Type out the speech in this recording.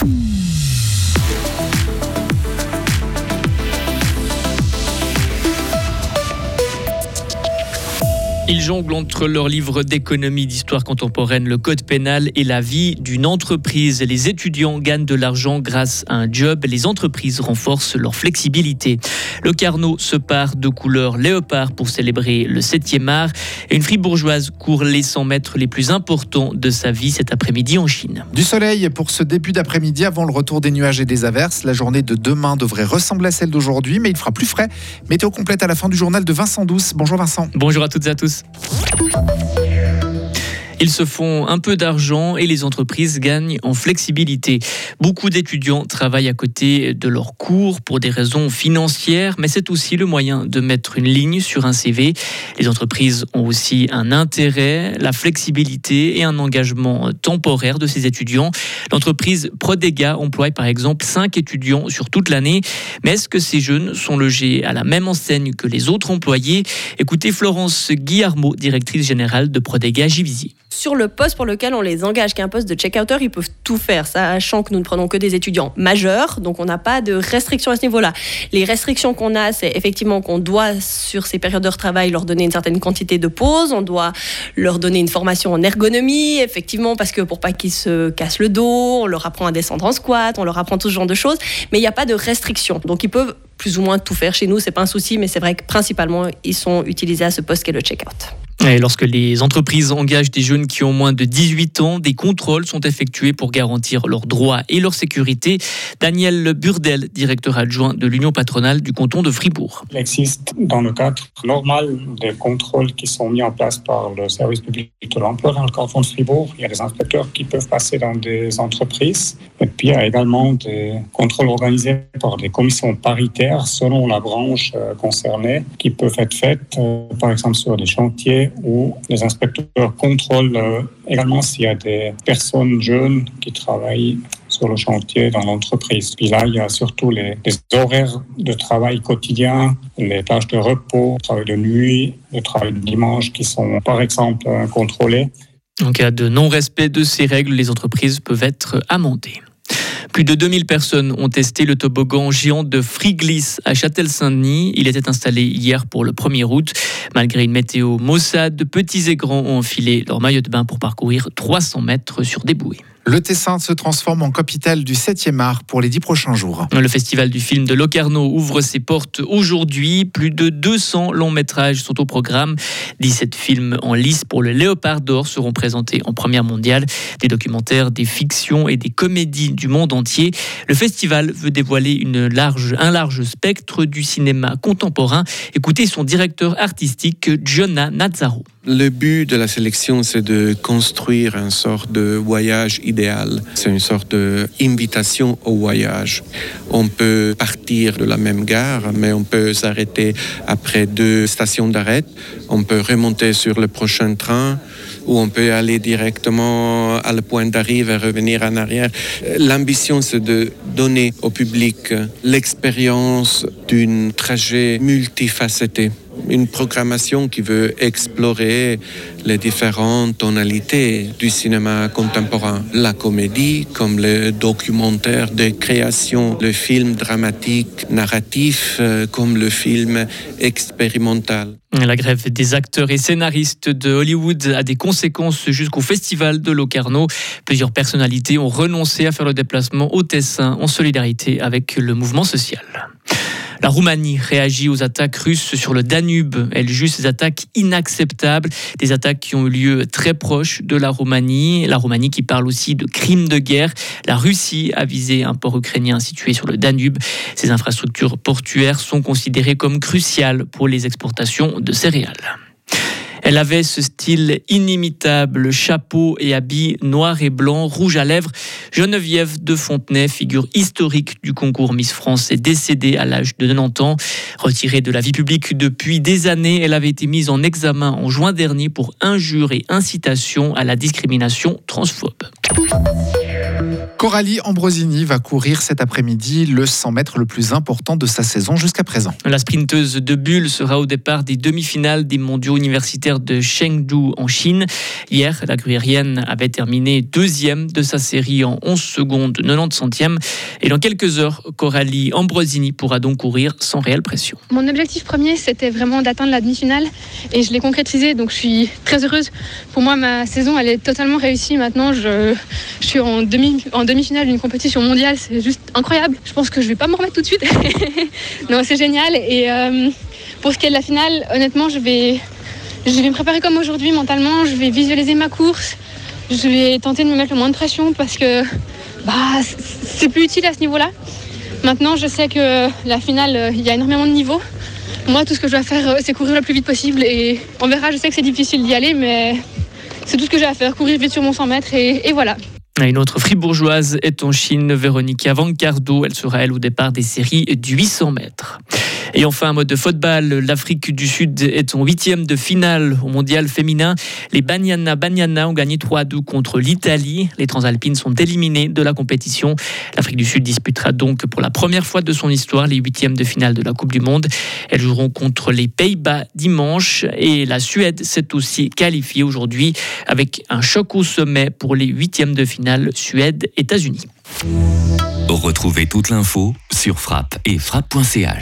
Mm-hmm. Ils jonglent entre leurs livres d'économie, d'histoire contemporaine, le code pénal et la vie d'une entreprise. Les étudiants gagnent de l'argent grâce à un job. Les entreprises renforcent leur flexibilité. Le Carnot se part de couleur léopard pour célébrer le 7e art. Et une fribourgeoise court les 100 mètres les plus importants de sa vie cet après-midi en Chine. Du soleil pour ce début d'après-midi avant le retour des nuages et des averses. La journée de demain devrait ressembler à celle d'aujourd'hui, mais il fera plus frais. Météo complète à la fin du journal de Vincent Douce. Bonjour Vincent. Bonjour à toutes et à tous. Música Ils se font un peu d'argent et les entreprises gagnent en flexibilité. Beaucoup d'étudiants travaillent à côté de leurs cours pour des raisons financières, mais c'est aussi le moyen de mettre une ligne sur un CV. Les entreprises ont aussi un intérêt, la flexibilité et un engagement temporaire de ces étudiants. L'entreprise Prodega emploie par exemple 5 étudiants sur toute l'année. Mais est-ce que ces jeunes sont logés à la même enseigne que les autres employés? Écoutez Florence Guillarmo, directrice générale de Prodega Givisier sur le poste pour lequel on les engage, qui est un poste de check-outer, ils peuvent tout faire, sachant que nous ne prenons que des étudiants majeurs, donc on n'a pas de restrictions à ce niveau-là. Les restrictions qu'on a, c'est effectivement qu'on doit, sur ces périodes de travail, leur donner une certaine quantité de pause, on doit leur donner une formation en ergonomie, effectivement, parce que pour pas qu'ils se cassent le dos, on leur apprend à descendre en squat, on leur apprend tout ce genre de choses, mais il n'y a pas de restrictions. Donc ils peuvent plus ou moins tout faire chez nous, c'est pas un souci, mais c'est vrai que principalement, ils sont utilisés à ce poste qui est le check-out. Lorsque les entreprises engagent des jeunes qui ont moins de 18 ans, des contrôles sont effectués pour garantir leurs droits et leur sécurité. Daniel Burdel, directeur adjoint de l'Union patronale du canton de Fribourg. Il existe dans le cadre normal des contrôles qui sont mis en place par le service public de l'emploi dans le canton de Fribourg. Il y a des inspecteurs qui peuvent passer dans des entreprises. Et puis il y a également des contrôles organisés par des commissions paritaires selon la branche euh, concernée qui peuvent être faites, euh, par exemple sur des chantiers où les inspecteurs contrôlent euh, également s'il y a des personnes jeunes qui travaillent sur le chantier dans l'entreprise. Puis là, il y a surtout les, horaires de travail quotidien, les tâches de repos, le travail de nuit, le travail de dimanche qui sont par exemple contrôlés. En cas de non-respect de ces règles, les entreprises peuvent être amendées. Plus de 2000 personnes ont testé le toboggan géant de Friglis à Châtel-Saint-Denis. Il était installé hier pour le 1er août. Malgré une météo maussade, petits et grands ont enfilé leur maillot de bain pour parcourir 300 mètres sur des bouées. Le Tessin se transforme en capitale du 7e art pour les dix prochains jours. Le festival du film de Locarno ouvre ses portes aujourd'hui. Plus de 200 longs métrages sont au programme. 17 films en lice pour le Léopard d'Or seront présentés en première mondiale. Des documentaires, des fictions et des comédies du monde entier. Le festival veut dévoiler un large spectre du cinéma contemporain. Écoutez son directeur artistique, Jonah Nazzaro. Le but de la sélection, c'est de construire une sorte de voyage idéal. C'est une sorte d'invitation au voyage. On peut partir de la même gare, mais on peut s'arrêter après deux stations d'arrêt. On peut remonter sur le prochain train ou on peut aller directement à le point d'arrivée et revenir en arrière. L'ambition, c'est de donner au public l'expérience d'une trajet multifacetté une programmation qui veut explorer les différentes tonalités du cinéma contemporain. La comédie, comme le documentaire de création, le film dramatique, narratif, euh, comme le film expérimental. La grève des acteurs et scénaristes de Hollywood a des conséquences jusqu'au festival de Locarno. Plusieurs personnalités ont renoncé à faire le déplacement au Tessin en solidarité avec le mouvement social. La Roumanie réagit aux attaques russes sur le Danube. Elle juge ces attaques inacceptables, des attaques qui ont eu lieu très proches de la Roumanie. La Roumanie qui parle aussi de crimes de guerre. La Russie a visé un port ukrainien situé sur le Danube. Ces infrastructures portuaires sont considérées comme cruciales pour les exportations de céréales. Elle avait ce style inimitable, chapeau et habits noir et blanc, rouge à lèvres. Geneviève de Fontenay, figure historique du concours Miss France, est décédée à l'âge de 90 ans. Retirée de la vie publique depuis des années, elle avait été mise en examen en juin dernier pour injure et incitation à la discrimination transphobe. Coralie Ambrosini va courir cet après-midi le 100 mètres le plus important de sa saison jusqu'à présent. La sprinteuse de Bulle sera au départ des demi-finales des mondiaux universitaires de Chengdu en Chine. Hier, la gruyérienne avait terminé deuxième de sa série en 11 secondes 90 centièmes. Et dans quelques heures, Coralie Ambrosini pourra donc courir sans réelle pression. Mon objectif premier, c'était vraiment d'atteindre la demi-finale et je l'ai concrétisé. Donc je suis très heureuse. Pour moi, ma saison, elle est totalement réussie. Maintenant, je, je suis en demi en demi-finale d'une compétition mondiale, c'est juste incroyable. Je pense que je vais pas me remettre tout de suite. non, c'est génial. Et euh, pour ce qui est de la finale, honnêtement, je vais, je vais me préparer comme aujourd'hui mentalement. Je vais visualiser ma course. Je vais tenter de me mettre le moins de pression parce que bah, c'est plus utile à ce niveau-là. Maintenant, je sais que la finale, il y a énormément de niveaux. Moi, tout ce que je dois faire, c'est courir le plus vite possible. Et on verra, je sais que c'est difficile d'y aller, mais c'est tout ce que j'ai à faire, courir vite sur mon 100 mètres et voilà. Une autre fribourgeoise est en Chine, Véronica Vancardo. Elle sera, elle, au départ des séries du 800 mètres. Et enfin, un mode de football, l'Afrique du Sud est en huitième de finale au mondial féminin. Les Banyana Banyana ont gagné 3 2 contre l'Italie. Les Transalpines sont éliminées de la compétition. L'Afrique du Sud disputera donc pour la première fois de son histoire les huitièmes de finale de la Coupe du Monde. Elles joueront contre les Pays-Bas dimanche et la Suède s'est aussi qualifiée aujourd'hui avec un choc au sommet pour les huitièmes de Suède-États-Unis. Retrouvez toute l'info sur frappe et frappe.ch.